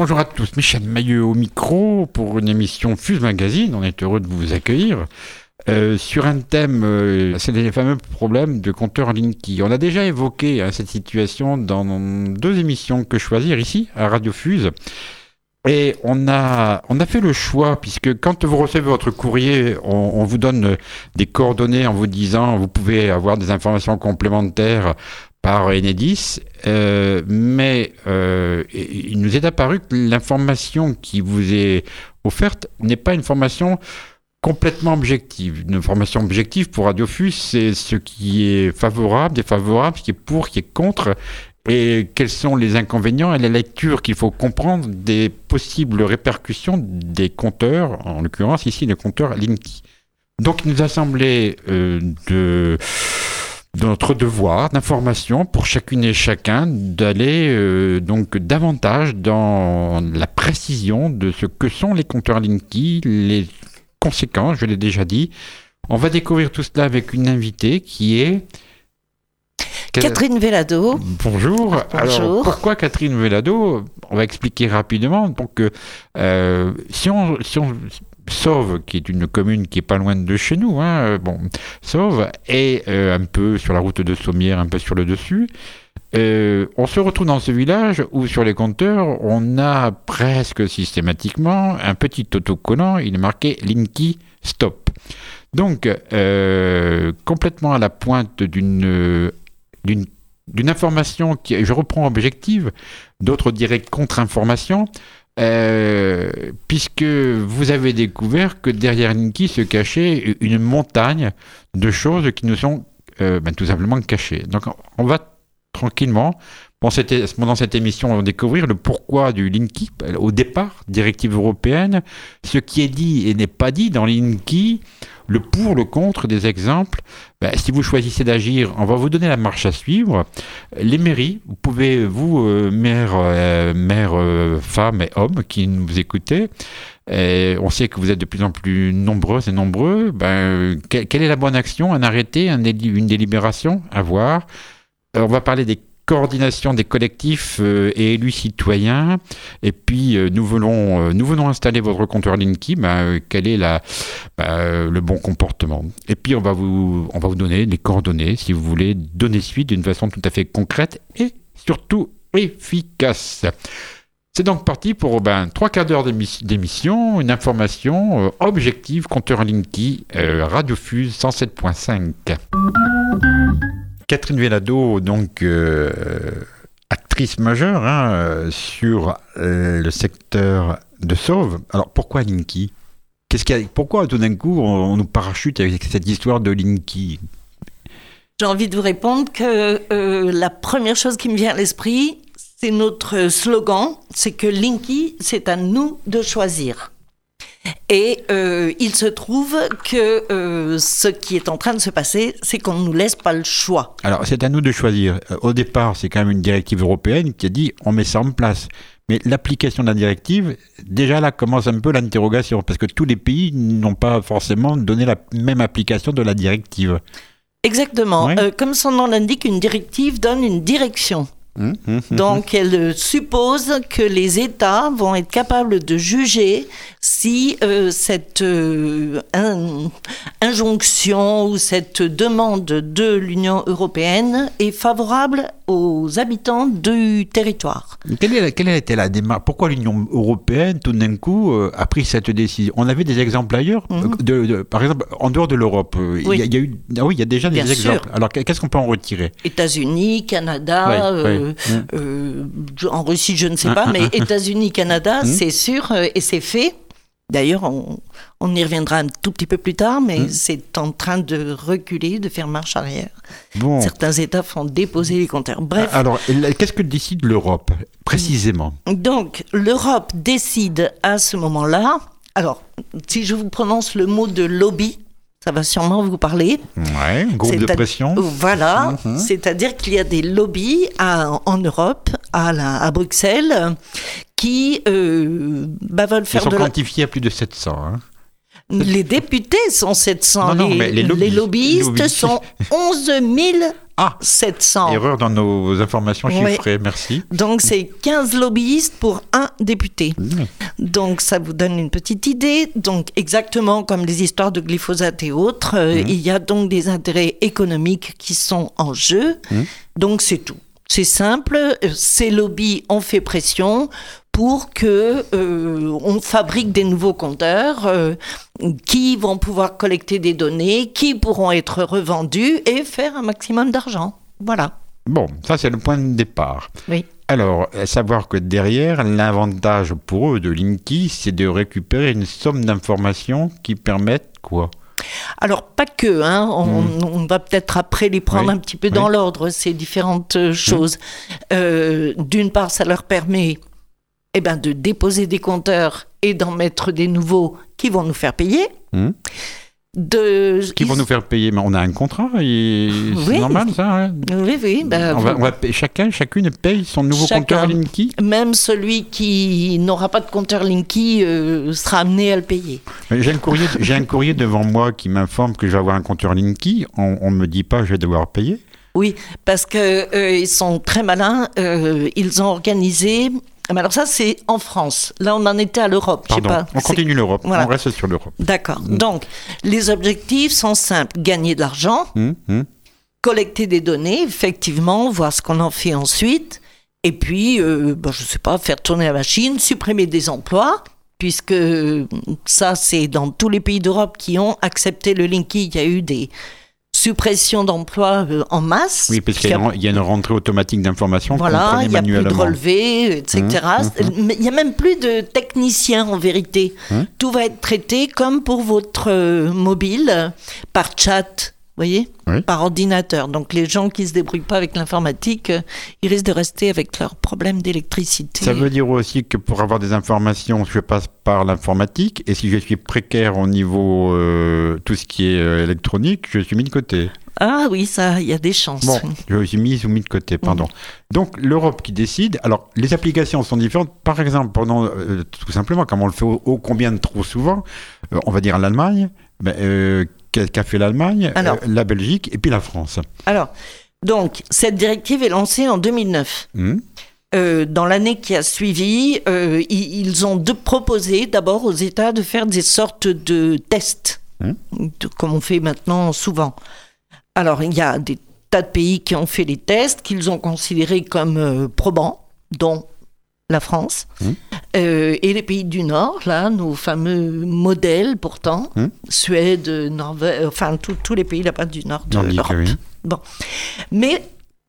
Bonjour à tous, Michel Maillot au micro pour une émission Fuse Magazine. On est heureux de vous accueillir. Euh, sur un thème, euh, c'est les fameux problèmes de compteur Linky. On a déjà évoqué hein, cette situation dans deux émissions que choisir ici, à Radio Fuse. Et on a, on a fait le choix, puisque quand vous recevez votre courrier, on, vous donne des coordonnées en vous disant vous pouvez avoir des informations complémentaires par Enedis, euh, mais euh, il nous est apparu que l'information qui vous est offerte n'est pas une formation complètement objective. Une information objective pour Radiofus, c'est ce qui est favorable, défavorable, ce qui est pour, ce qui est contre, et quels sont les inconvénients et les lectures qu'il faut comprendre des possibles répercussions des compteurs, en l'occurrence ici le compteur Linky. Donc il nous a semblé euh, de, notre devoir d'information pour chacune et chacun d'aller euh, donc davantage dans la précision de ce que sont les compteurs Linky, les conséquences, je l'ai déjà dit. On va découvrir tout cela avec une invitée qui est Catherine Velado. Bonjour. Alors, pourquoi Catherine Velado On va expliquer rapidement. Donc, euh, si, on, si on Sauve, qui est une commune qui est pas loin de chez nous, hein, euh, bon, Sauve est euh, un peu sur la route de Sommières, un peu sur le dessus. on se retrouve dans ce village où sur les compteurs, on a presque systématiquement un petit autocollant, il est marqué Linky Stop. Donc, complètement à la pointe d'une d'une information qui, je reprends objective, d'autres diraient contre-information, euh, puisque vous avez découvert que derrière Linky se cachait une montagne de choses qui nous sont euh, ben, tout simplement cachées. Donc on va tranquillement, pendant cette émission, découvrir le pourquoi du Linky, au départ, directive européenne, ce qui est dit et n'est pas dit dans Linky, le pour, le contre, des exemples. Ben, si vous choisissez d'agir, on va vous donner la marche à suivre. Les mairies, vous pouvez, vous, euh, mères, euh, euh, femmes et hommes qui nous écoutez, on sait que vous êtes de plus en plus nombreuses et nombreux. Ben, quelle est la bonne action Un arrêté, une délibération? À voir on va parler des coordination des collectifs euh, et élus citoyens. Et puis, euh, nous, voulons, euh, nous venons installer votre compteur Linky. Ben, quel est ben, le bon comportement Et puis, on va, vous, on va vous donner les coordonnées si vous voulez donner suite d'une façon tout à fait concrète et surtout efficace. C'est donc parti pour ben, trois quarts d'heure d'émission, une information objective, compteur Linky, Radiofuse 107.5. Catherine Velado, donc euh, actrice majeure hein, sur euh, le secteur de Sauve. Alors pourquoi Linky? Qu'est-ce qu'il Pourquoi tout d'un coup on, nous parachute avec cette histoire de Linky? J'ai envie de vous répondre que euh, la première chose qui me vient à l'esprit, c'est notre slogan, c'est que Linky, c'est à nous de choisir. Et euh, il se trouve que euh, ce qui est en train de se passer, c'est qu'on ne nous laisse pas le choix. Alors, c'est à nous de choisir. Euh, au départ, c'est quand même une directive européenne qui a dit on met ça en place. Mais l'application de la directive, déjà là commence un peu l'interrogation, parce que tous les pays n'ont pas forcément donné la même application de la directive. Exactement. comme son nom l'indique, une directive donne une direction. Hum, Donc, elle suppose que les États vont être capables de juger si euh, cette euh, injonction ou cette demande de l'Union européenne est favorable aux habitants du territoire. Quelle, est, quelle a été la démarche? Pourquoi l'Union européenne, tout d'un coup, euh, a pris cette décision? On avait des exemples ailleurs mhm. de, Par exemple, en dehors de l'Europe, il y, a eu, ah oui, il y a déjà des exemples. Alors, qu'est-ce qu'on peut en retirer? États-Unis, Canada, en Russie, je ne sais pas, mais États-Unis, Canada, mhm. c'est sûr, et c'est fait. D'ailleurs, on, y reviendra un tout petit peu plus tard, mais hmm. c'est en train de reculer, de faire marche arrière. Certains États font déposer les compteurs. Bref. Alors, qu'est-ce que décide l'Europe, précisément? Donc, l'Europe décide à ce moment-là. Alors, si je vous prononce le mot de lobby, ça va sûrement vous parler. Ouais, groupe de pression. Voilà, mhm. c'est-à-dire qu'il y a des lobbies en Europe, à, à Bruxelles, qui euh, bah, veulent faire Ils sont quantifiés à plus de 700. Hein. Les députés sont 700. Non, non, les, les lobbyistes- sont 11 Ah, 700. erreur dans nos informations Oui. chiffrées, merci. Donc c'est 15 lobbyistes pour un député. Mmh. Donc ça vous donne une petite idée. Donc exactement comme les histoires de glyphosate et autres, euh, il y a donc des intérêts économiques qui sont en jeu. Donc c'est tout. C'est simple. Euh, Ces lobbies ont fait pression pour que euh, on fabrique des nouveaux compteurs euh, qui vont pouvoir collecter des données, qui pourront être revendus et faire un maximum d'argent. Voilà. Bon, ça c'est le point de départ. Oui. Alors, à savoir que derrière, l'avantage pour eux de Linky, c'est de récupérer une somme d'informations qui permettent quoi? Alors, pas que, hein, on, on va peut-être après les prendre Hmm. Oui, un petit peu dans l'ordre, ces différentes euh, choses. Euh, D'une part, ça leur permet eh ben, de déposer des compteurs et d'en mettre des nouveaux qui vont nous faire payer. Hmm. De, Qui vont nous faire payer Mais on a un contrat, et c'est Oui. normal ça hein Oui, oui. ben, on va, on va payer- Chacun, chacune paye son nouveau Chacun. compteur Linky Même celui qui n'aura pas de compteur Linky euh, sera amené à le payer. J'ai un, courrier, j'ai un courrier devant moi qui m'informe que je vais avoir un compteur Linky. On ne me dit pas je vais devoir payer. Oui, parce que euh, ils sont très malins. euh, ils ont organisé. Mais alors ça, c'est en France. Là, on en était à l'Europe. Pardon, pas. on continue l'Europe. Voilà. On reste sur l'Europe. D'accord. Donc, les objectifs sont simples gagner de l'argent, Hum, hum. collecter des données, effectivement, voir ce qu'on en fait ensuite, et puis, euh, ben, je sais pas, faire tourner la machine, supprimer des emplois. Puisque euh, ça, c'est dans tous les pays d'Europe qui ont accepté le Linky, il y a eu des suppressions d'emplois euh, en masse. Oui, parce qu'il y, a une- il y a une rentrée automatique d'informations Voilà, il n'y a plus de relevés, etc. Mmh, Mais Il n'y a même plus de techniciens en vérité. Mmh. Tout va être traité comme pour votre euh, mobile, par chat, voyez Oui. Par ordinateur. Donc les gens qui ne se débrouillent pas avec l'informatique, euh, ils risquent de rester avec leurs problèmes d'électricité. Ça veut dire aussi que pour avoir des informations, je passe par l'informatique. Et si je suis précaire au niveau euh, tout ce qui est euh, électronique, je suis mis de côté. Ah oui, ça, il y a des chances. Bon, je suis mis ou mis de côté, pardon. Donc l'Europe qui décide. Alors les applications sont différentes. Par exemple, pendant euh, tout simplement, comme on le fait au combien de trop souvent, on va dire l'Allemagne. Ben, euh, qu'a fait l'Allemagne, Alors. euh, la Belgique et puis la France. Alors, donc, cette directive est lancée en 2009. Hum, Euh, dans l'année qui a suivi, euh, ils ont de proposé d'abord aux États de faire des sortes de tests, Mmh. de- comme on fait maintenant souvent. Alors, il y a des tas de pays qui ont fait les tests, qu'ils ont considérés comme probants, dont la France, Mmh. Euh, et les pays du Nord, là, nos fameux modèles pourtant, Mmh. Suède, Norvège, enfin tous les pays là-bas du Nord de l'Europe. oui. Mais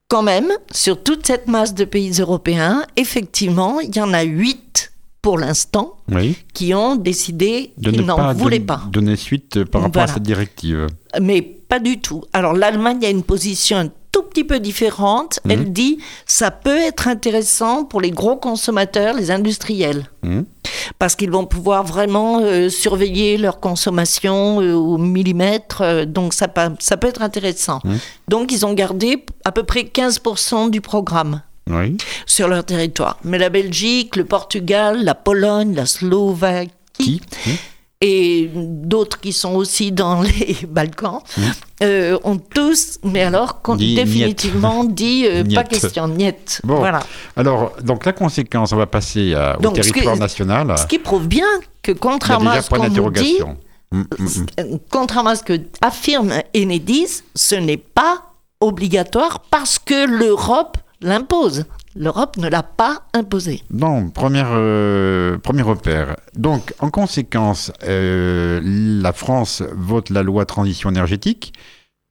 quand même, sur toute cette masse de pays européens, effectivement, il y en a huit pour l'instant Oui. qui ont décidé qu'ils ne n'en voulaient don- pas. donner suite euh, par rapport à cette directive. Mais pas du tout. Alors l'Allemagne a une position petit peu différente. Mhm. Elle dit ça peut être intéressant pour les gros consommateurs, les industriels. Hum. Parce qu'ils vont pouvoir vraiment euh, surveiller leur consommation euh, au millimètre. euh, donc ça, ça peut être intéressant. Mhm. Donc ils ont gardé à peu près 15% du programme. Oui. sur leur territoire. Mais la Belgique, le Portugal, la Pologne, la Slovaquie Qui? Et d'autres qui sont aussi dans les Balkans euh, ont tous, mais alors Dit définitivement dit euh, pas question, niet. Bon. Voilà. Alors, donc la conséquence, on va passer à- au Donc, ce territoire que- national. Ce qui prouve bien que contrairement à ce qu'on nous dit, hum, hum. euh, contrairement à ce que affirme Enedis, ce n'est pas obligatoire parce que l'Europe l'impose. L'Europe ne l'a pas imposé. Non, première, euh, premier repère. Donc, en conséquence, euh, la France vote la loi transition énergétique.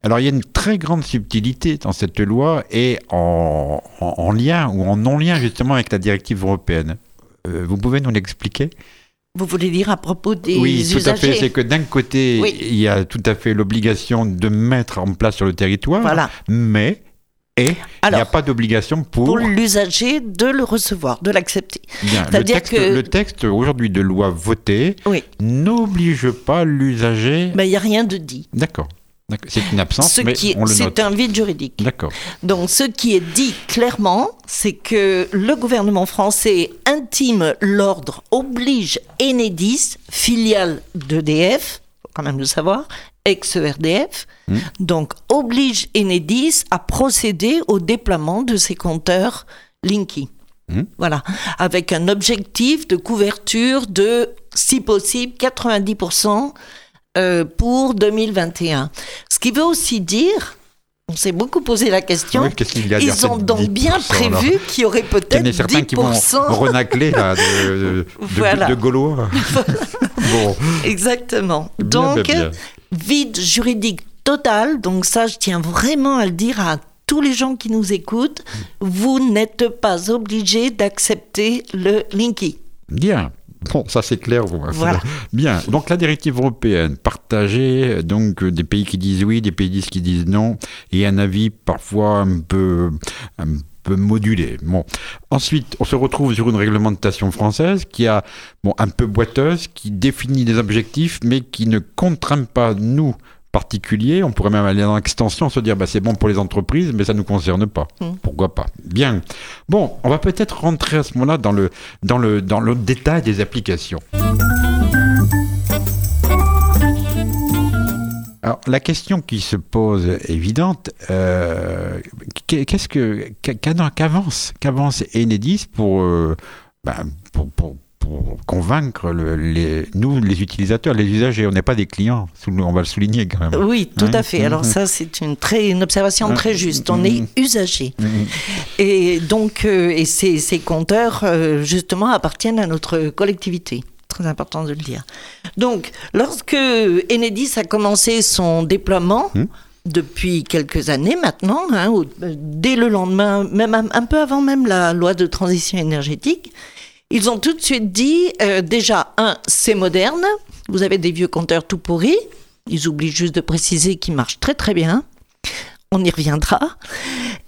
Alors, il y a une très grande subtilité dans cette loi et en, en- en lien ou en non-lien justement avec la directive européenne. Euh, vous pouvez nous l'expliquer? Vous voulez dire à propos des Oui, tout à fait. usagers C'est que d'un côté, Oui. il y a tout à fait l'obligation de mettre en place sur le territoire, Voilà. mais et il n'y a pas d'obligation pour, pour l'usager de le recevoir, de l'accepter. Le que- le texte aujourd'hui de loi votée Oui. n'oblige pas l'usager. Mais il n'y a rien de dit. D'accord. C'est une absence, Ce mais qui est- on le note. c'est un vide juridique. D'accord. Donc, ce qui est dit clairement, c'est que le gouvernement français intime l'ordre, oblige Enedis, filiale d'EDF, quand même le savoir, ex-ERDF, mmh. donc oblige Enedis à procéder au déploiement de ces compteurs Linky. Mmh. Voilà, avec un objectif de couverture de, si possible, 90% euh, pour 2021. Ce qui veut aussi dire on s'est beaucoup posé la question. Ils ont donc bien prévu qu'il y aurait peut-être 10%. certains qui vont renacler là, de, de, Gaulois. bon. Exactement. donc, vide juridique total. Donc ça, je tiens vraiment à le dire à tous les gens qui nous écoutent. Vous n'êtes pas obligés d'accepter le Linky. Bien. Bon, ça c'est clair. Voilà. Bien. Donc la directive européenne partagée, donc des pays qui disent oui, des pays qui disent non, et un avis parfois un peu, un peu modulé. Bon. Ensuite, on se retrouve sur une réglementation française qui a, bon, un peu boiteuse, qui définit des objectifs, mais qui ne contraint pas nous particulier, on pourrait même aller dans l'extension, se dire bah, c'est bon pour les entreprises, mais ça ne nous concerne pas. Mm. Pourquoi pas? Bien. Bon, on va peut-être rentrer à ce moment-là dans le, dans, le, dans le détail des applications. Alors, la question qui se pose évidente. Euh, qu'est-ce que qu'avance qu'avance Enedis pour, euh, bah, pour, pour pour convaincre les, nous, les utilisateurs, les usagers? On n'est pas des clients, on va le souligner quand même. Oui, tout à fait. Alors ça, c'est une, très, une observation très juste. On est usager. Et donc, euh, et ces, ces compteurs, justement, appartiennent à notre collectivité. Très important de le dire. Donc, lorsque Enedis a commencé son déploiement, hum. depuis quelques années maintenant, hein, dès le lendemain, même un, peu avant même la loi de transition énergétique, ils ont tout de suite dit, euh, déjà, un, c'est moderne, vous avez des vieux compteurs tout pourris, ils oublient juste de préciser qu'ils marchent très très bien, on y reviendra,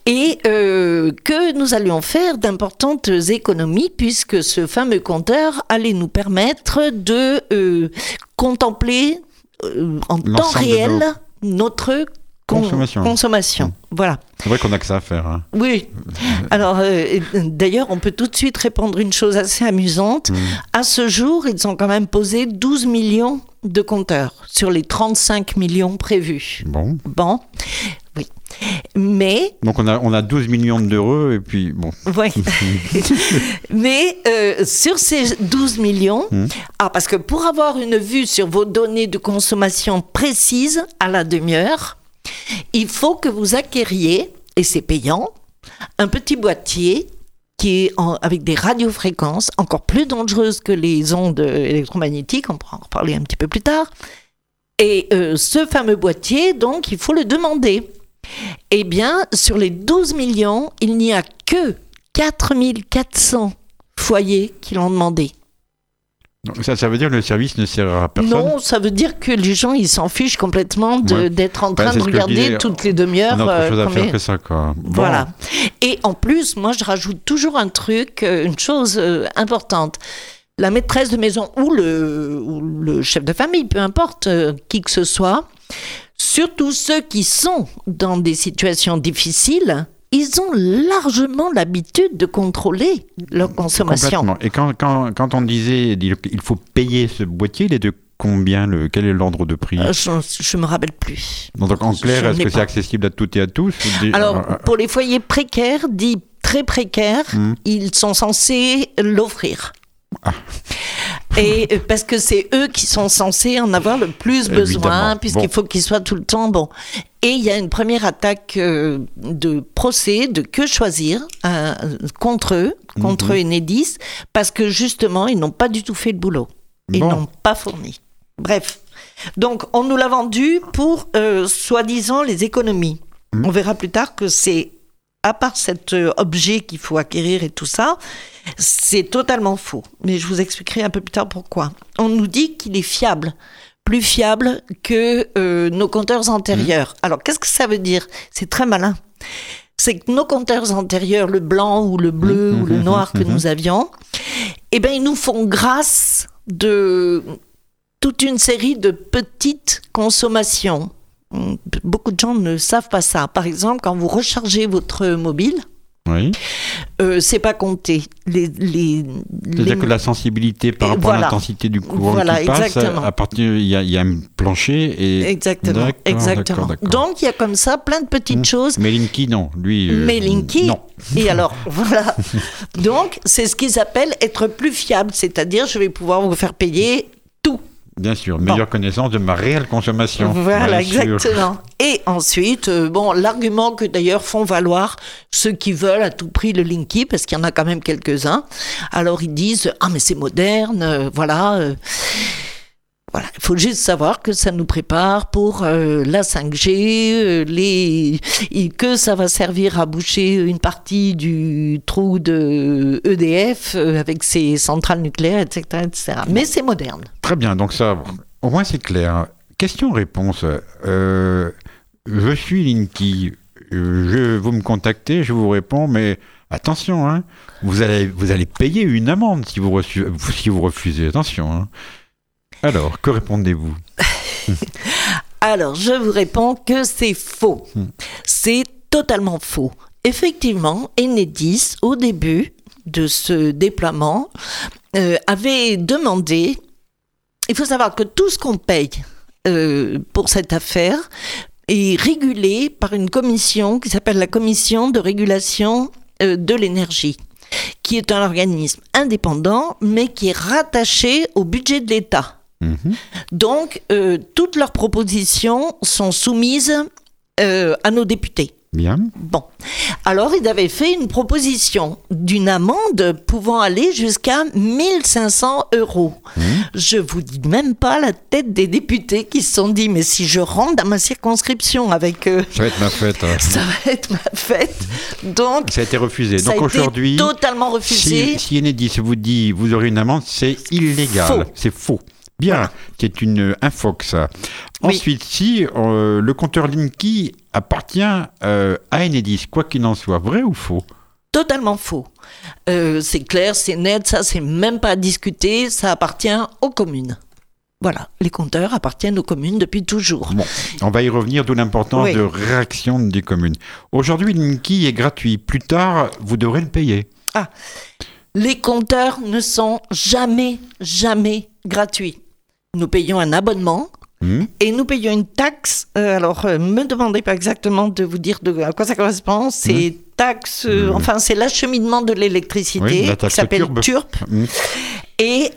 et euh, que nous allions faire d'importantes économies puisque ce fameux compteur allait nous permettre de euh, contempler en temps réel notre Consommation. Consommation. Mmh. Voilà. C'est vrai qu'on a que ça à faire. Hein. Oui. Alors, euh, d'ailleurs, on peut tout de suite répondre une chose assez amusante. Mmh. À ce jour, ils ont quand même posé 12 millions de compteurs sur les 35 millions prévus. Bon. Bon. Mais. Donc on a, on a 12 millions d'euros et puis bon. Oui. Mais euh, sur ces 12 millions, mmh. ah, parce que pour avoir une vue sur vos données de consommation précises à la demi-heure, il faut que vous acquériez, et c'est payant, un petit boîtier qui est avec des radiofréquences encore plus dangereuses que les ondes électromagnétiques, on pourra en reparler un petit peu plus tard. Et euh, ce fameux boîtier, donc, il faut le demander. Eh bien, sur les 12 millions, il n'y a que 4400 foyers qui l'ont demandé. Ça, ça veut dire que le service ne sert à personne Non, ça veut dire que les gens, ils s'en fichent complètement d'être en train de regarder toutes les demi-heures. autre euh, chose à faire que ça, quoi. Voilà. Et en plus, moi, je rajoute toujours un truc, euh, une chose euh, importante. La maîtresse de maison ou le, ou le chef de famille, peu importe qui que ce soit, surtout ceux qui sont dans des situations difficiles, ils ont largement l'habitude de contrôler leur consommation. Et quand, quand, quand on disait il faut payer ce boîtier, il est de combien le, Quel est l'ordre de prix euh, Je ne me rappelle plus. Donc en clair, est-ce que c'est accessible à toutes et à tous Alors, euh, pour les foyers précaires, dits très précaires, hmm. ils sont censés l'offrir. Et euh, parce que c'est eux qui sont censés en avoir le plus besoin, puisqu'il faut qu'ils soient tout le temps bon. Et il y a une première attaque euh, de procès, de que choisir euh, contre eux, contre mhm. Enedis, parce que justement, ils n'ont pas du tout fait le boulot. Ils n'ont pas fourni. Bref. Donc, on nous l'a vendu pour, soi-disant, les économies. Mhm. On verra plus tard que c'est à part cet euh, objet qu'il faut acquérir et tout ça, c'est totalement faux. Mais je vous expliquerai un peu plus tard pourquoi. On nous dit qu'il est fiable, plus fiable que euh, nos compteurs antérieurs. Mmh. Alors qu'est-ce que ça veut dire? C'est très malin. C'est que nos compteurs antérieurs, le blanc ou le bleu mmh, ou le mmh, noir que nous avions, eh bien, ils nous font grâce de toute une série de petites consommations beaucoup de gens ne savent pas ça. Par exemple, quand vous rechargez votre mobile, Oui. Euh, c'est pas compté. Les, les, C'est-à-dire que la sensibilité par rapport à l'intensité du courant voilà, qui passe, à partir il y, a, il y, a un plancher et exactement, exactement. Donc il y a comme ça plein de petites mmh. choses. Mais Linky non, lui. Euh, Mais Linky non. Et alors voilà. Donc c'est ce qu'ils appellent être plus fiable, c'est-à-dire je vais pouvoir vous faire payer tout Bien sûr, meilleure connaissance de ma réelle consommation. Voilà, exactement. Et ensuite, euh, bon, l'argument que d'ailleurs font valoir ceux qui veulent à tout prix le Linky, parce qu'il y en a quand même quelques-uns, alors ils disent Ah, mais c'est moderne, euh, voilà. Il faut juste savoir que ça nous prépare pour euh, la 5G, euh, et que ça va servir à boucher une partie du trou de EDF euh, avec ses centrales nucléaires, etc. etc. Mais c'est moderne. Très bien, donc ça, au moins c'est clair. Question-réponse. je suis Linky. Je, vous me contactez, je vous réponds, mais attention, hein, vous, allez, payer une amende si vous, si vous refusez. Attention. Hein. Alors, que répondez-vous Alors, je vous réponds que c'est faux. Hmm. C'est totalement faux. Effectivement, Enedis, au début de ce déploiement, euh, avait demandé, il faut savoir que tout ce qu'on paye euh, pour cette affaire est régulé par une commission qui s'appelle la commission de régulation euh, de l'énergie qui est un organisme indépendant, mais qui est rattaché au budget de l'État. Mhm. Donc, euh, toutes leurs propositions sont soumises euh, à nos députés. Bien. Bon. Alors, ils avaient fait une proposition d'une amende pouvant aller jusqu'à 1500 euros. Mhm. Je vous dis même pas la tête des députés qui se sont dit, mais si je rentre dans ma circonscription avec... eux, ça va être ma fête. Hein. Ça va être ma fête. Donc... Ça a été refusé. Donc aujourd'hui... totalement refusé. Si, si Enedis vous dit, vous aurez une amende, c'est illégal. C'est faux. Bien, c'est une infox. Ensuite, si euh, le compteur Linky appartient euh, à Enedis, quoi qu'il en soit, vrai ou faux? Totalement faux. Euh, c'est clair, c'est net, ça c'est même pas à discuter, ça appartient aux communes. Voilà, les compteurs appartiennent aux communes depuis toujours. Bon, on va y revenir, d'où l'importance de réaction des communes. Aujourd'hui, Linky est gratuit. Plus tard, vous devrez le payer. Ah, les compteurs ne sont jamais, jamais gratuits nous payons un abonnement hmm. et nous payons une taxe. Euh, alors, ne euh, me demandez pas exactement de vous dire de, à quoi ça correspond. C'est hmm. taxe, euh, hmm. enfin, c'est l'acheminement de l'électricité qui s'appelle TURP. Et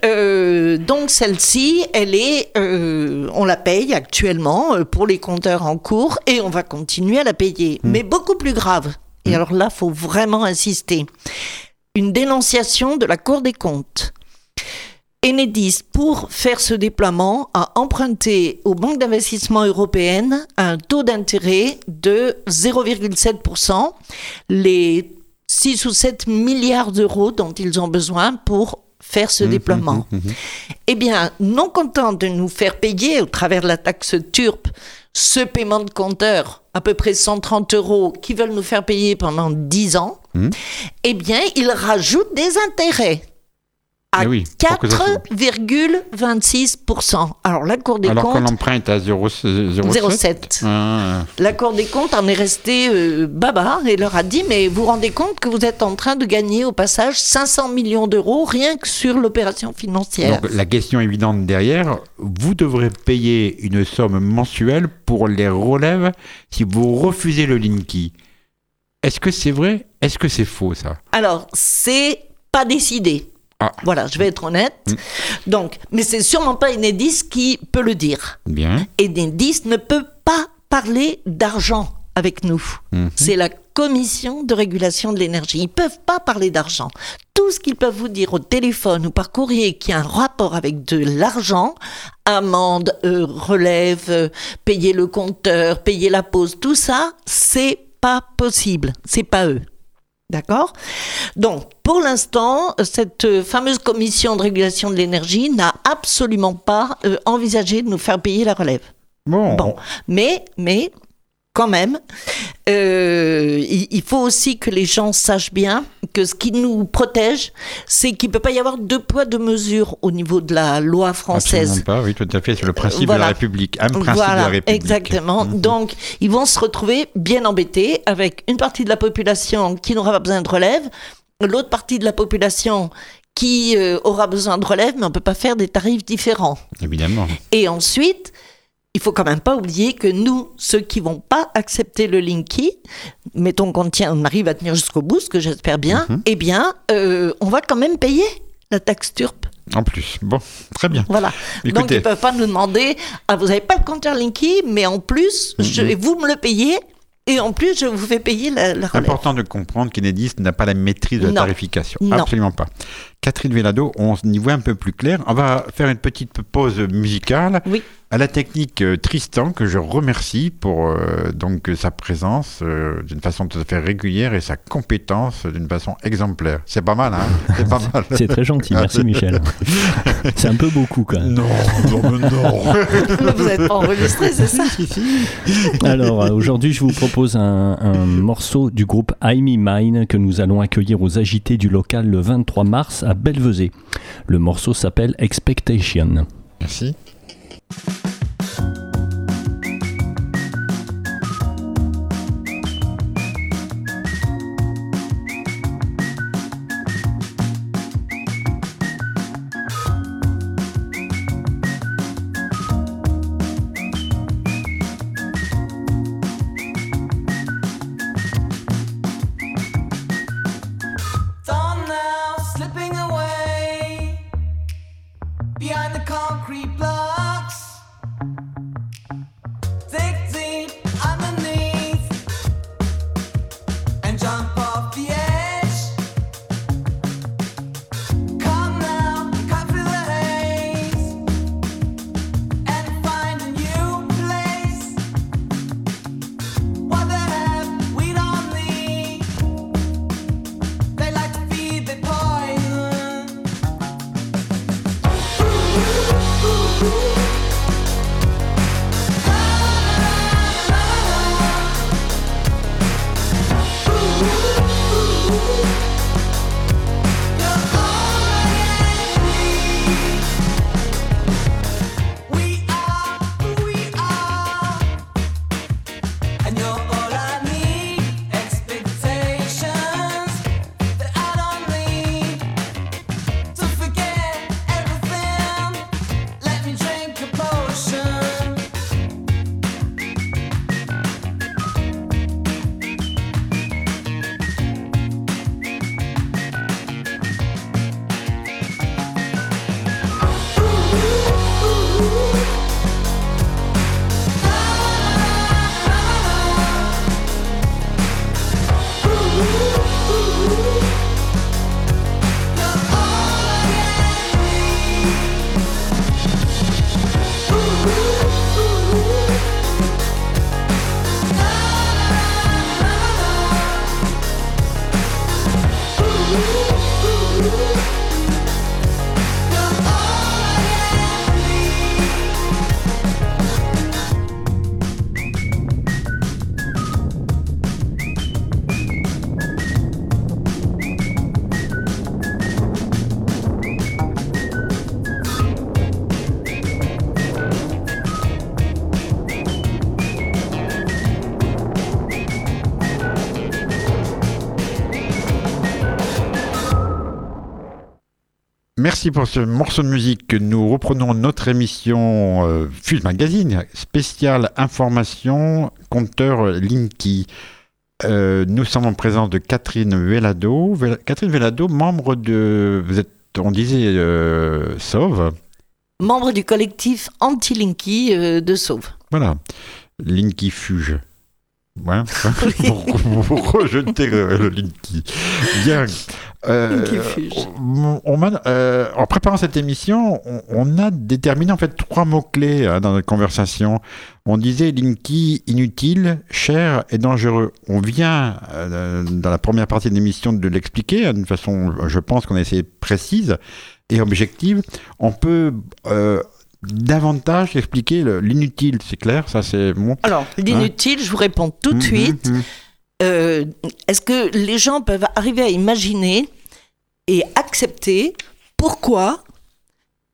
donc celle-ci, elle est, on la paye actuellement pour les compteurs en cours et on va continuer à la payer. Mais beaucoup plus grave. Et alors là, faut vraiment insister. Une dénonciation de la Cour des comptes. Enedis, pour faire ce déploiement, a emprunté aux banques d'investissement européennes un taux d'intérêt de 0,7%, les 6 ou 7 milliards d'euros dont ils ont besoin pour faire ce mmh, déploiement. Mmh, mmh, eh bien, non content de nous faire payer au travers de la taxe TURP ce paiement de compteur, à peu près 130 euros, qui veulent nous faire payer pendant 10 ans, eh bien, ils rajoutent des intérêts à 4,26%. Alors la Cour des Alors comptes... Alors qu'on emprunte à 0,7 ah. La Cour des comptes en est restée euh, baba et leur a dit, mais vous vous rendez compte que vous êtes en train de gagner au passage 500 millions d'euros rien que sur l'opération financière. Donc la question évidente derrière, vous devrez payer une somme mensuelle pour les relèves si vous refusez le Linky. Est-ce que c'est vrai? Est-ce que c'est faux ça? Alors, c'est pas décidé. Ah. Voilà, je vais être honnête. Mm. Donc, mais c'est sûrement pas Enedis qui peut le dire. Bien. Enedis ne peut pas parler d'argent avec nous. Mm-hmm. C'est la commission de régulation de l'énergie. Ils peuvent pas parler d'argent. Tout ce qu'ils peuvent vous dire au téléphone ou par courrier qui a un rapport avec de l'argent, amende, euh, relève, euh, payer le compteur, payer la pause, tout ça, c'est pas possible. C'est pas eux. D'accord? Donc, pour l'instant, cette fameuse commission de régulation de l'énergie n'a absolument pas euh, envisagé de nous faire payer la relève. Bon. Mais, mais, quand même, euh, il, faut aussi que les gens sachent bien que ce qui nous protège, c'est qu'il ne peut pas y avoir deux poids, deux mesures au niveau de la loi française. Absolument pas, oui, tout à fait, c'est le principe de la République, un principe de la République. Exactement. Mhm. Donc, ils vont se retrouver bien embêtés avec une partie de la population qui n'aura pas besoin de relève, l'autre partie de la population qui euh, aura besoin de relève, mais on ne peut pas faire des tarifs différents. Évidemment. Et ensuite, il faut quand même pas oublier que nous, ceux qui vont pas accepter le Linky, mettons qu'on tient, on arrive à tenir jusqu'au bout, ce que j'espère bien, mhm. eh bien, euh, on va quand même payer la taxe turpe. En plus, bon, très bien. Voilà. Donc ils ne peuvent pas nous demander, ah, vous n'avez pas le compteur Linky, mais en plus, je, mhm. vous me le payez, et en plus, je vous fais payer la, la Important de comprendre qu'Enedis n'a pas la maîtrise de la tarification. Absolument pas. Catherine Vellado, on y voit un peu plus clair. On va faire une petite pause musicale. Oui à la technique euh, Tristan, que je remercie pour euh, donc sa présence euh, d'une façon tout à fait régulière et sa compétence d'une façon exemplaire. C'est pas mal, hein C'est pas mal. C'est très gentil, merci Michel. C'est un peu beaucoup quand même. Non, non, non. Vous êtes enregistré, c'est ça Alors aujourd'hui, je vous propose un, un, morceau du groupe I'm Mine que nous allons accueillir aux agités du local le 23 mars à Belvezé. Le morceau s'appelle Expectation. Merci. Bye. Merci pour ce morceau de musique. Nous reprenons notre émission euh, Fuse Magazine, spéciale information, compteur Linky. Euh, nous sommes en présence de Catherine Velado. Catherine Velado, membre de. Vous êtes, on disait, euh, Sauve. Membre du collectif Anti-Linky euh, de Sauve. Voilà. Linky Fuge. Ouais, pour, rejeter le Linky. Bien. Euh, on, euh, en préparant cette émission, on, a déterminé en fait trois mots-clés hein, dans notre conversation. On disait Linky inutile, cher et dangereux. On vient, euh, dans la première partie de l'émission, de l'expliquer hein, d'une façon, je pense qu'on a essayé précise et objective. On peut davantage expliquer l'inutile, c'est clair, ça c'est bon. Alors, l'inutile, je vous réponds tout de mhm, suite. Mhm. Euh, est-ce que les gens peuvent arriver à imaginer et accepter pourquoi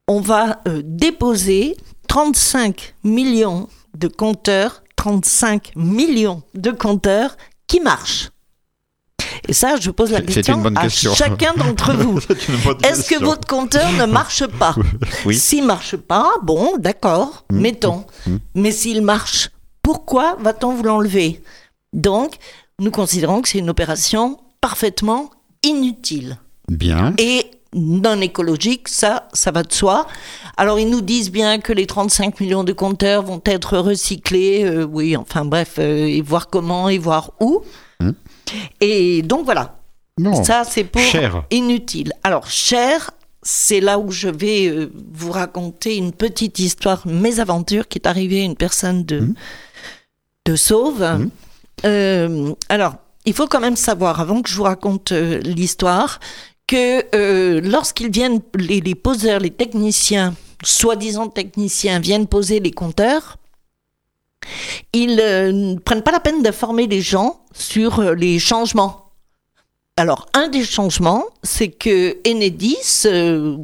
on va euh, déposer 35 millions de compteurs, 35 millions de compteurs qui marchent et ça, je pose la question à chacun d'entre vous. Est-ce que votre compteur ne marche pas? Oui. S'il marche pas, bon, d'accord, mm. mettons. Mm. Mais s'il marche, pourquoi va-t-on vous l'enlever? Donc, nous considérons que c'est une opération parfaitement inutile. Bien. Et non écologique, ça, ça va de soi. Alors ils nous disent bien que les 35 millions de compteurs vont être recyclés, euh, oui, enfin bref, euh, et voir comment et voir où. Hum. Et donc voilà. Non. Ça, c'est pour inutile. Alors, cher, c'est là où je vais euh, vous raconter une petite histoire, mésaventure qui est arrivée à une personne de, hum. de Sauve. Hum. alors, il faut quand même savoir, avant que je vous raconte l'histoire, que euh, lorsqu'ils viennent, les, poseurs, les techniciens, soi-disant techniciens, viennent poser les compteurs, ils euh, ne prennent pas la peine d'informer les gens sur euh, les changements. Alors, un des changements, c'est que Enedis,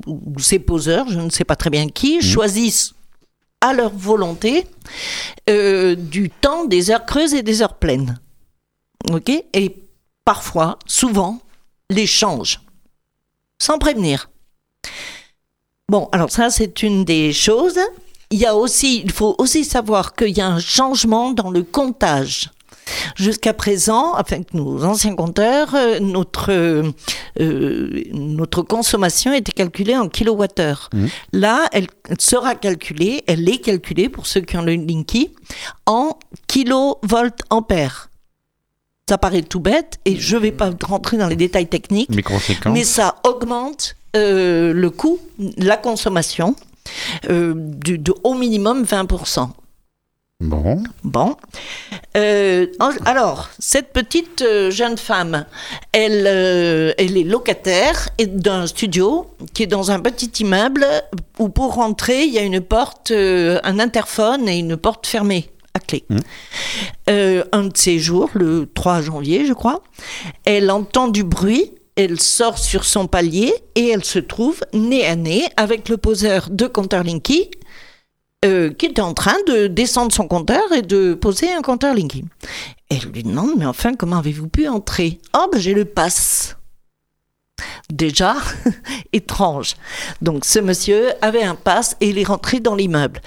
ou ses poseurs, je ne sais pas très bien qui, mmh. choisissent à leur volonté du temps des heures creuses et des heures pleines. OK? Et parfois, souvent, les changent sans prévenir. Bon, alors ça, c'est une des choses. Il y a aussi, il faut aussi savoir qu'il y a un changement dans le comptage. Jusqu'à présent, avec nos anciens compteurs, euh, notre, euh, notre consommation était calculée en kilowattheures. Mmh. Là, elle sera calculée, elle est calculée, pour ceux qui ont le Linky, en kilovolts ampères. Ça paraît tout bête et je ne vais pas rentrer dans les détails techniques, mais, ça augmente euh, le coût, la consommation euh, de, au minimum 20%. Bon. Bon. Euh, alors, cette petite jeune femme, elle, elle est locataire d'un studio qui est dans un petit immeuble où pour rentrer, il y a une porte, un interphone et une porte fermée clé. Euh, un de ces jours, le 3 janvier, je crois, elle entend du bruit elle sort sur son palier et elle se trouve nez à nez avec le poseur de compteur Linky euh, qui était en train de descendre son compteur et de poser un compteur Linky. Elle lui demande Mais enfin, comment avez-vous pu entrer? Oh, ben j'ai le pass. Déjà, étrange. Donc ce monsieur avait un pass et il est rentré dans l'immeuble.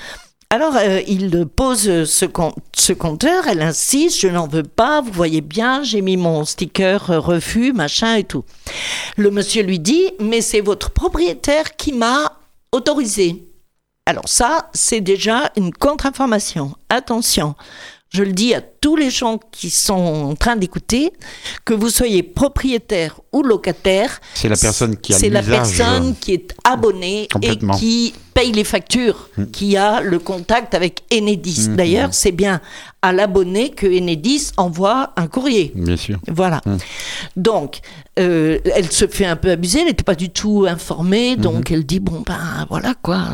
Alors, euh, il pose ce, compteur, elle insiste, je n'en veux pas, vous voyez bien, j'ai mis mon sticker euh, refus, machin et tout. Le monsieur lui dit, mais c'est votre propriétaire qui m'a autorisé. Alors ça, c'est déjà une contre-information. Attention, je le dis à tous les gens qui sont en train d'écouter, que vous soyez propriétaire ou locataire. C'est la personne qui a C'est la personne qui est abonnée et qui paye les factures, mm. qui a le contact avec Enedis. Mm, D'ailleurs, mm. c'est bien à l'abonné que Enedis envoie un courrier. Bien sûr. Voilà. Donc, euh, elle se fait un peu abuser, elle n'était pas du tout informée, donc mm-hmm. elle dit bon ben voilà quoi,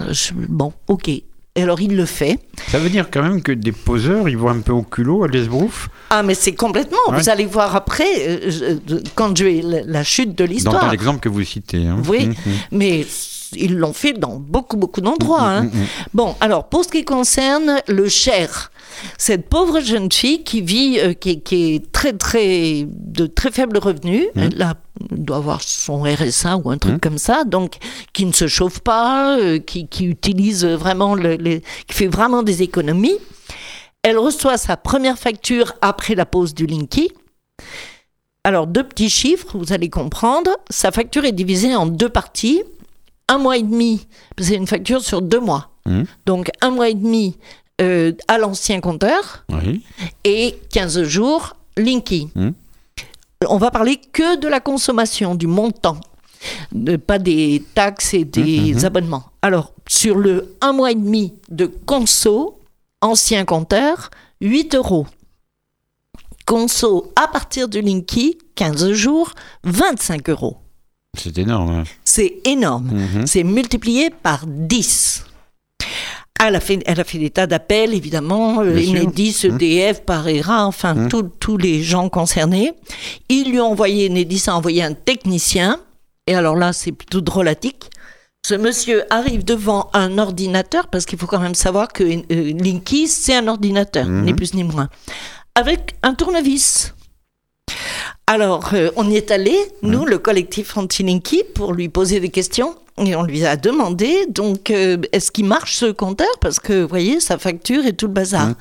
bon ok. Et alors il le fait. Ça veut dire quand même que des poseurs, ils vont un peu au culot à l'esbrouf Ah mais c'est complètement, vous allez voir après, euh, quand je vais la, chute de l'histoire. Dans, l'exemple que vous citez. Hein. Oui, mm-hmm. mais ils l'ont fait dans beaucoup, beaucoup d'endroits. Mm-hmm, hein. Bon, alors pour ce qui concerne le Cher, cette pauvre jeune fille qui vit, euh, qui, est très, très, de très faible revenu, elle a doit avoir son RSA ou un truc comme ça, donc qui ne se chauffe pas, euh, qui, utilise vraiment, les, qui fait vraiment des économies. Elle reçoit sa première facture après la pause du Linky. Alors, deux petits chiffres, vous allez comprendre. Sa facture est divisée en deux parties. Un mois et demi, c'est une facture sur deux mois. Mmh. Donc, un mois et demi euh, à l'ancien compteur et 15 jours Linky. Mmh on va parler que de la consommation, du montant, pas des taxes et des mmh, mmh. abonnements. Alors, sur le un mois et demi de conso, ancien compteur, 8 euros. Conso à partir du Linky, 15 jours, 25 euros. C'est énorme. Hein. C'est énorme. Mmh, C'est multiplié par 10. Elle a fait, elle a fait des tas d'appels, évidemment, Enedis, EDF, Parera, enfin, mmh. tous les gens concernés. Ils lui ont envoyé, Enedis a envoyé un technicien, et alors là, c'est plutôt drôlatique. Ce monsieur arrive devant un ordinateur, parce qu'il faut quand même savoir que euh, Linky, c'est un ordinateur, mmh. ni plus ni moins, avec un tournevis. Alors, euh, on y est allé, nous, mmh. le collectif anti-Linky, pour lui poser des questions. Et on lui a demandé, donc, euh, est-ce qu'il marche ce compteur? Parce que, vous voyez, sa facture et tout le bazar. Mmh.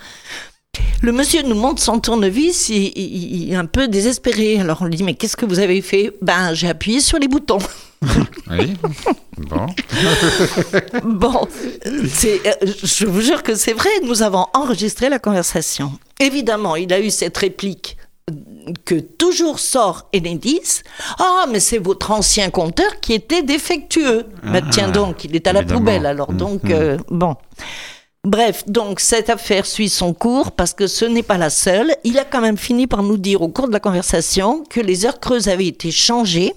Le monsieur nous montre son tournevis, il, est un peu désespéré. Alors on lui dit, mais qu'est-ce que vous avez fait? Ben, j'ai appuyé sur les boutons. oui, bon. bon, euh, je vous jure que c'est vrai, nous avons enregistré la conversation. Évidemment, il a eu cette réplique que toujours sort Enedis. Ah, mais c'est votre ancien compteur qui était défectueux. Ah, tiens donc, il est à la poubelle alors. Mm, donc, mm. Euh, bon. Bref, donc cette affaire suit son cours parce que ce n'est pas la seule. Il a quand même fini par nous dire au cours de la conversation que les heures creuses avaient été changées,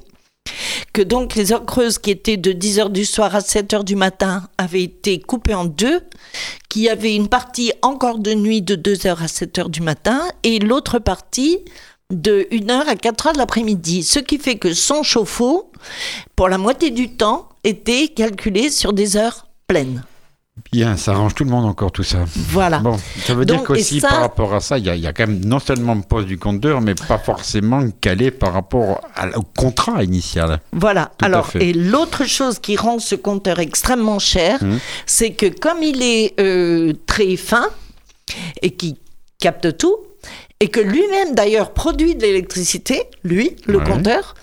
que donc les heures creuses qui étaient de 10 heures du soir à 7 heures du matin avaient été coupées en deux, qu'il y avait une partie encore de nuit de 2 heures à 7 heures du matin et l'autre partie de 1 heure à 4 heures de l'après-midi. Ce qui fait que son chauffe-eau, pour la moitié du temps, était calculé sur des heures pleines. Bien, ça arrange tout le monde encore tout ça. Voilà. Bon, ça veut dire qu'aussi par rapport à ça, il y, a quand même non seulement le poste du compteur, mais pas forcément calé par rapport au contrat initial. Voilà. Alors, et l'autre chose qui rend ce compteur extrêmement cher, hum. c'est que comme il est euh, très fin et qui capte tout, et que lui-même d'ailleurs produit de l'électricité, lui, le compteur.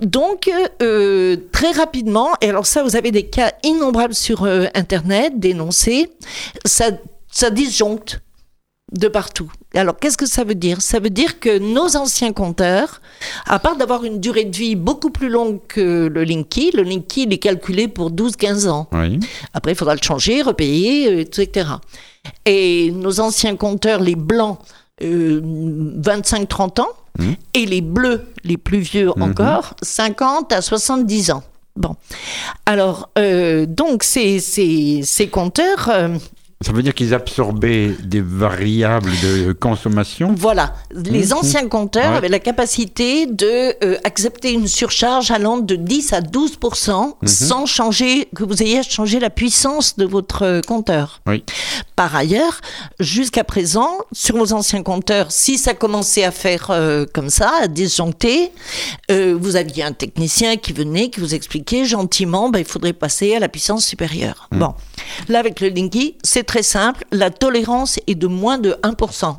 Donc euh, très rapidement, et alors ça vous avez des cas innombrables sur euh, Internet dénoncés, ça, ça disjoncte de partout. Alors qu'est-ce que ça veut dire? Ça veut dire que nos anciens compteurs, à part d'avoir une durée de vie beaucoup plus longue que le Linky, le Linky il est calculé pour 12-15 ans. Après il faudra le changer, repayer, etc. Et nos anciens compteurs, les blancs, 25-30 euh, ans, mmh. et les bleus, les plus vieux mmh. encore, 50 à 70 ans. Bon. Alors, euh, donc, ces, ces, ces compteurs, euh, ça veut dire qu'ils absorbaient des variables de consommation Voilà. Les mmh. anciens compteurs avaient la capacité de euh, accepter une surcharge allant de 10 à 12% mmh. sans changer, que vous ayez à changer la puissance de votre euh, compteur. Oui. Par ailleurs, jusqu'à présent, sur vos anciens compteurs, si ça commençait à faire euh, comme ça, à disjoncter, vous aviez un technicien qui venait, qui vous expliquait gentiment, ben, il faudrait passer à la puissance supérieure. Mmh. Bon. Là, avec le Linky, c'est très simple. La tolérance est de moins de 1%.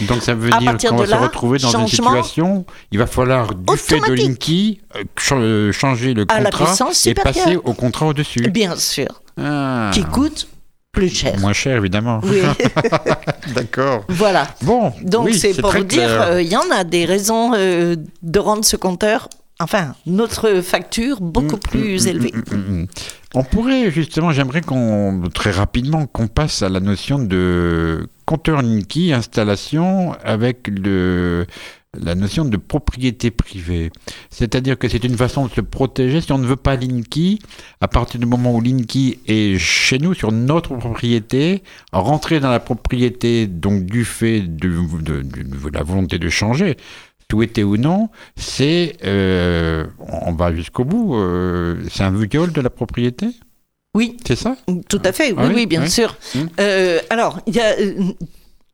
Donc ça veut dire qu'on va se retrouver dans une situation, il va falloir, du fait de Linky, euh, euh, changer le contrat et passer au contrat au-dessus. Bien sûr. Ah. Qui coûte plus cher. Moins cher, évidemment. Oui. D'accord. Voilà. Bon, donc c'est pour vous dire, euh, il y en a des raisons de rendre ce compteur, enfin, notre facture beaucoup mm, plus mm, mm, élevée. On pourrait justement, j'aimerais qu'on très rapidement qu'on passe à la notion de compteur Linky installation avec le la notion de propriété privée. C'est-à-dire que c'est une façon de se protéger. Si on ne veut pas Linky, à partir du moment où Linky est chez nous, sur notre propriété, rentrer dans la propriété, donc du fait de la volonté de changer, souhaité ou non, c'est, euh, on va jusqu'au bout, euh, c'est un viol de la propriété? Oui. C'est ça? Tout à fait, oui, ah oui, bien sûr. Hum. Euh, alors, il y a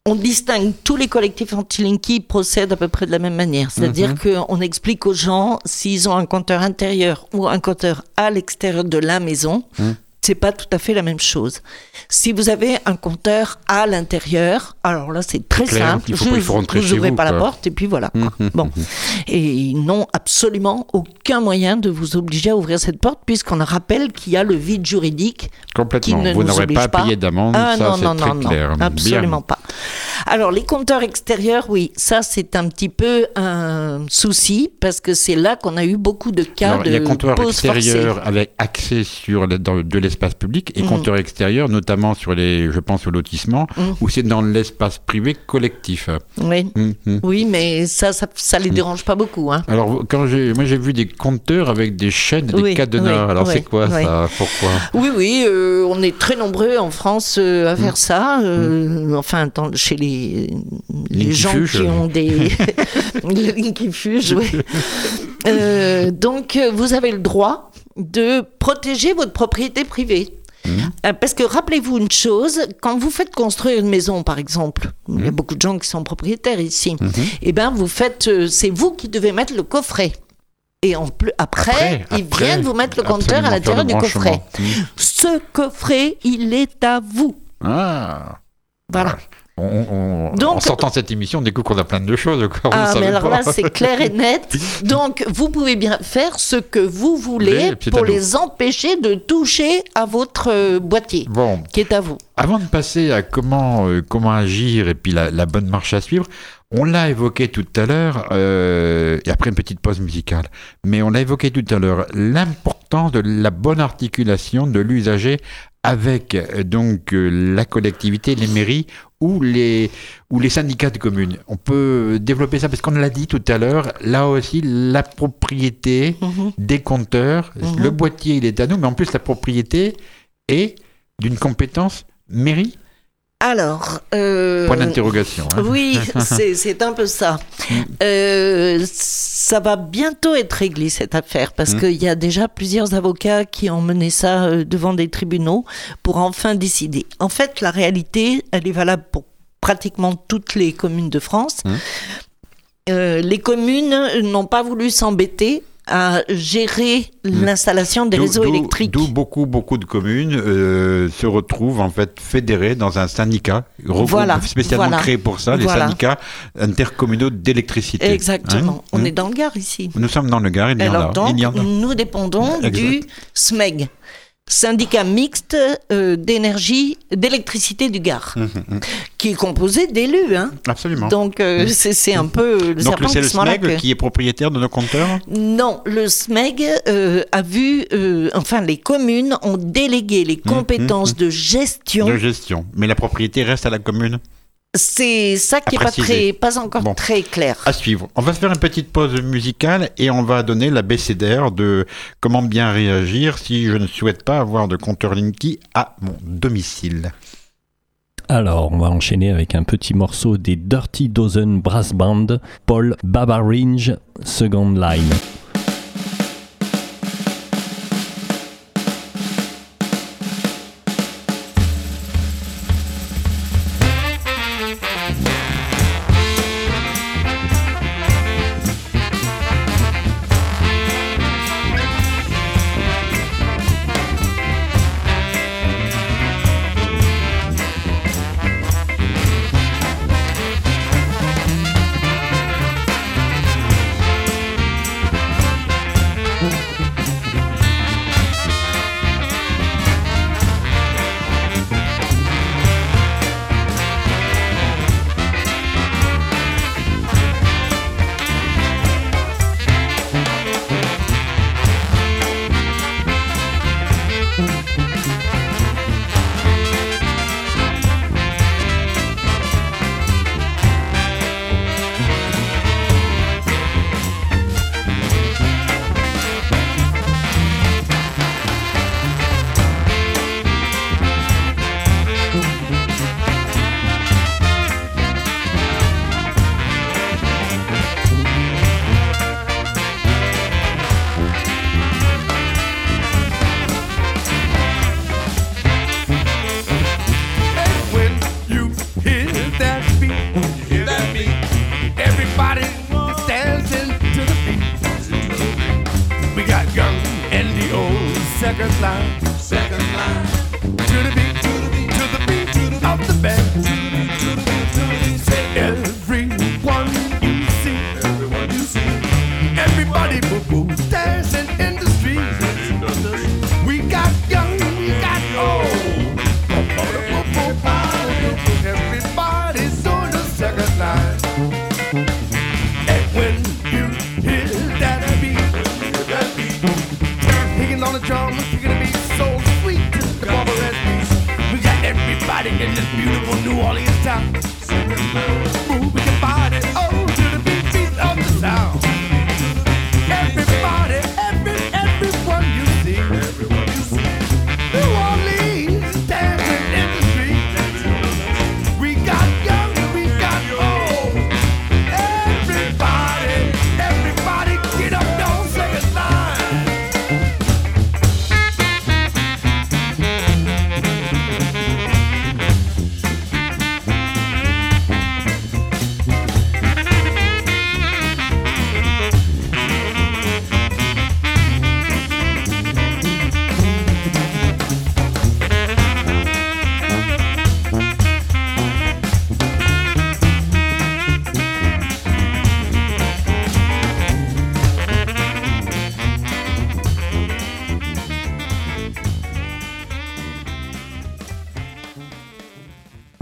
on distingue tous les collectifs anti-linky procèdent à peu près de la même manière. C'est-à-dire mhm. qu'on explique aux gens s'ils ont un compteur intérieur ou un compteur à l'extérieur de la maison, hum c'est pas tout à fait la même chose. Si vous avez un compteur à l'intérieur, alors là c'est très simple. Il faut, faut rentrer vous n'ouvrez pas la porte et puis voilà. Hum, hum, bon, hum, et ils n'ont absolument aucun moyen de vous obliger à ouvrir cette porte puisqu'on rappelle qu'il y a le vide juridique. Complètement. Qui ne vous n'aurez pas, à payer d'amende. Ah, ça, non, non, non, clair. absolument pas. Alors, les compteurs extérieurs, oui, ça, c'est un petit peu un souci parce que c'est là qu'on a eu beaucoup de cas Alors, de il a compteurs extérieurs forcée. avec accès sur dans- de l'espace public et Mhm. compteurs extérieurs, notamment sur les, je pense, au lotissement, Mhm. où c'est dans l'espace privé collectif. Oui. Mhm. Oui, mais ça, ça, ça les dérange pas beaucoup. Hein. Alors, quand j'ai, moi j'ai vu des compteurs avec des chaînes, et des Oui, cadenas. oui, Alors, oui, c'est quoi oui. ça? Pourquoi? Oui, oui, euh, on est très nombreux en France euh, à faire ça. euh, Enfin, dans- chez les, les gens qui ont des. le Linky Fuge, oui. Donc, vous avez le droit de protéger votre propriété privée. Euh, Parce que rappelez-vous une chose, quand vous faites construire une maison, par exemple, il y a beaucoup de gens qui sont propriétaires ici, et ben vous faites, euh, c'est vous qui devez mettre le coffret. Et en plus, après, ils après, viennent vous mettre le compteur à l'intérieur du coffret. Ce coffret, il est à vous. Ah Voilà. On- on- Donc- en sortant cette émission, on découvre qu'on a plein de choses. quoi, Ah, mais alors pas. là, c'est clair et net. Donc, vous pouvez bien faire ce que vous voulez pour les empêcher de toucher à votre euh, boîtier, Bon, qui est à vous. Avant de passer à comment, euh, comment agir et puis la, la bonne marche à suivre, on l'a évoqué tout à l'heure, euh, et après une petite pause musicale, mais on l'a évoqué tout à l'heure, l'importance de la bonne articulation de l'usager avec donc euh, la collectivité, les mairies ou les, ou les syndicats de communes. On peut développer ça parce qu'on l'a dit tout à l'heure, là aussi la propriété Mhm. des compteurs, Mhm. le boîtier il est à nous, mais en plus la propriété est d'une compétence mairie Alors, euh, Point d'interrogation. hein. oui, c'est un peu ça. Euh, ça va bientôt être réglé cette affaire parce Mm. qu'il y a déjà plusieurs avocats qui ont mené ça euh, devant des tribunaux pour enfin décider. En fait, la réalité, elle est valable pour pratiquement toutes les communes de France. Mm. Euh, les communes n'ont pas voulu s'embêter à gérer l'installation des réseaux électriques. D'où beaucoup, beaucoup de communes euh, se retrouvent en fait fédérées dans un syndicat Voilà, spécialement voilà. créé pour ça, les Voilà. syndicats intercommunaux d'électricité. Exactement. Hein On Hein est dans le Gard ici. Nous sommes dans le Gard, il y en Alors a. donc, il y en a. nous dépendons Exact. du SMEG, syndicat mixte euh, d'énergie, d'électricité du Gard, Hum, hum, hum. qui est composé d'élus. Hein. Absolument. Donc euh, c'est c'est un peu le Donc serpent qui le SMEG qui est propriétaire de nos compteurs Non, le SMEG euh, a vu, enfin les communes ont délégué les compétences de gestion. de gestion. Mais la propriété reste à la commune. C'est ça qui À est pas, très, pas encore Bon. très clair. À suivre. On va se faire une petite pause musicale et on va donner la BCDR de comment bien réagir si je ne souhaite pas avoir de compteur Linky à mon domicile. Alors, on va enchaîner avec un petit morceau des Dirty Dozen Brass Band, Paul Babaringe, Second Line.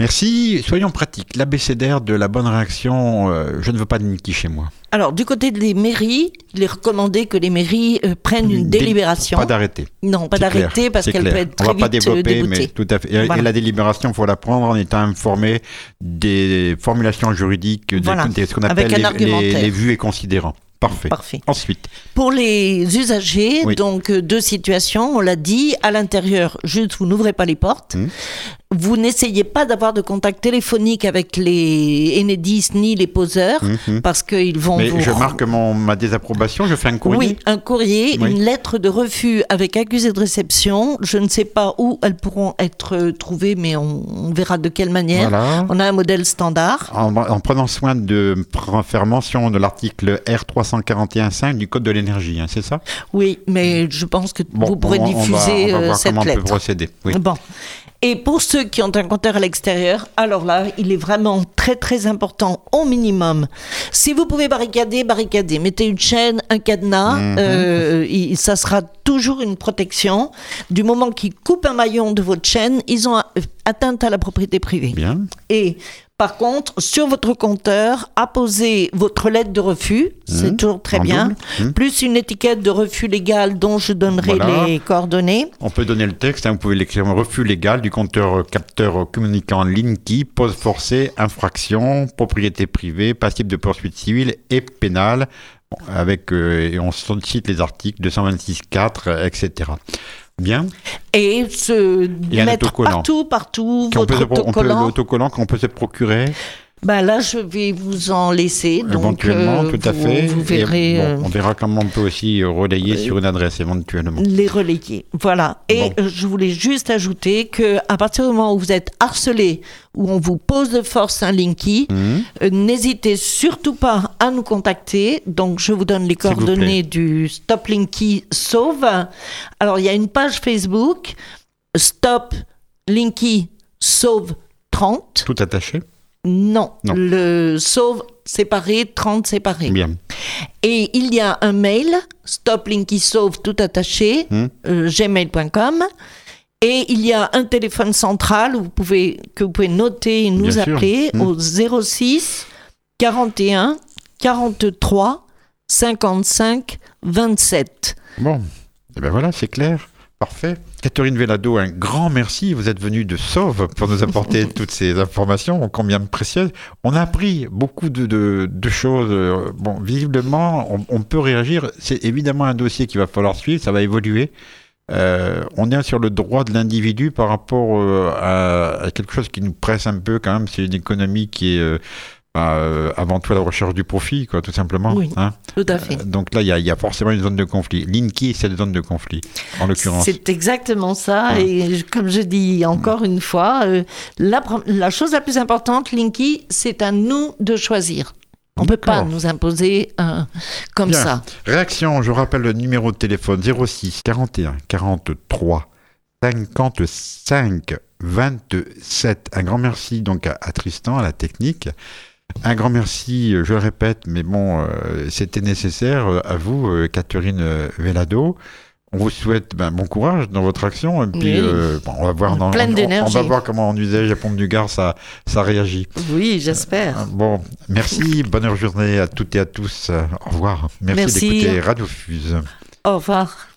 Merci. Soyons pratiques. L'abécédaire de la bonne réaction, euh, je ne veux pas de Niki chez moi. Alors, du côté des mairies, il est recommandé que les mairies euh, prennent une Dé- délibération. Pas d'arrêter. non, pas d'arrêter parce qu'elle peut être On très va pas vite euh, développer, mais tout à fait. Et, Voilà. et la délibération, il faut la prendre en étant informé des formulations juridiques, des- Voilà. des- ce qu'on appelle les, les, argumentaire. les vues et considérants. Parfait. Parfait. Ensuite, Pour les usagers, Oui. donc deux situations, on l'a dit, à l'intérieur, juste vous n'ouvrez pas les portes. Mhm. Vous n'essayez pas d'avoir de contact téléphonique avec les Enedis ni les poseurs Mhm. parce qu'ils vont mais vous je marque mon, ma désapprobation, je fais un courrier. Oui, un courrier, Oui. une lettre de refus avec accusé de réception. Je ne sais pas où elles pourront être euh, trouvées, mais on, on verra de quelle manière. Voilà. On a un modèle standard. En, en prenant soin de faire mention de l'article R341.5 du Code de l'énergie, hein, c'est ça? Oui, mais je pense que Bon, vous pourrez on va- on va- diffuser on va euh, voir cette comment on peut lettre. procéder. Oui. Bon. Et pour ceux qui ont un compteur à l'extérieur, alors là, il est vraiment très très important, au minimum. Si vous pouvez barricader, barricader. Mettez une chaîne, un cadenas, Mhm. euh, il- ça sera toujours une protection. Du moment qu'ils coupent un maillon de votre chaîne, ils ont atteinte à la propriété privée. Bien. Et par contre, sur votre compteur, apposez votre lettre de refus, c'est Mhm. toujours très En bien. Mhm. plus une étiquette de refus légal dont je donnerai Voilà. les coordonnées. On peut donner le texte, hein, vous pouvez l'écrire refus légal du compteur euh, capteur euh, communicant Linky, pause forcée, infraction, propriété privée, passible de poursuite civile et pénale, avec, euh, et on cite les articles 226.4, euh, etc. Bien. et se mettre partout, partout votre on peut autocollant. l'autocollant qu'on peut se procurer Ben là, je vais vous en laisser. Donc, éventuellement, euh, tout à vous- fait. Vous Et verrez bon, euh, on verra comment on peut aussi euh, relayer sur une adresse éventuellement. les relayer. Voilà. Et Bon. euh, je voulais juste ajouter que à partir du moment où vous êtes harcelé, où on vous pose de force un linky, Mhm. euh, n'hésitez surtout pas à nous contacter. Donc, je vous donne les coordonnées du Stop Linky Sauve. Alors, il y a une page Facebook, Stop Linky Sauve 30. Tout attaché Non, Non. le sauve séparé, 30 séparé. Bien. Et il y a un mail, stoplinky-sauve tout attaché, Hmm. euh, gmail.com. Et il y a un téléphone central où vous pouvez, que vous pouvez noter et nous Bien appeler Hmm. au 06 41 43 55 27. Bon, et ben voilà, c'est clair. Parfait. Catherine Vellado, un grand merci. Vous êtes venue de Sauve pour nous apporter toutes ces informations, combien précieuses. On a appris beaucoup de, de- de choses. Euh, Bon, visiblement, on, on peut réagir. C'est évidemment un dossier qu'il va falloir suivre, ça va évoluer. Euh, on est sur le droit de l'individu par rapport euh, à, à quelque chose qui nous presse un peu quand même. C'est une économie qui est euh, bah, euh, avant tout la recherche du profit, quoi, tout simplement. Oui. hein. Tout à fait. Euh, Donc là, il y, a- il y a forcément une zone de conflit. Linky, c'est une zone de conflit, en l'occurrence. C'est exactement ça. Ouais. Et comme je dis encore une fois, euh, la, chose la plus importante, Linky, c'est à nous de choisir. On ne peut pas nous imposer comme Bien. ça. Réaction, je rappelle le numéro de téléphone 06 41 43 55 27. Un grand merci donc à, à Tristan, à la technique. Un grand merci, euh, je le répète, mais bon, euh, c'était nécessaire euh, à vous, euh, Catherine Vellado. on vous souhaite ben, bon courage dans votre action. Et puis, Oui. euh, bon, on va voir dans, Pleine on- on, d'énergie. va voir comment en usage à Pont du Gard ça, ça réagit. Oui, j'espère. Bon, merci, bonne journée à toutes et à tous. Au revoir. Merci, Merci. d'écouter Radio Fuse. Au revoir.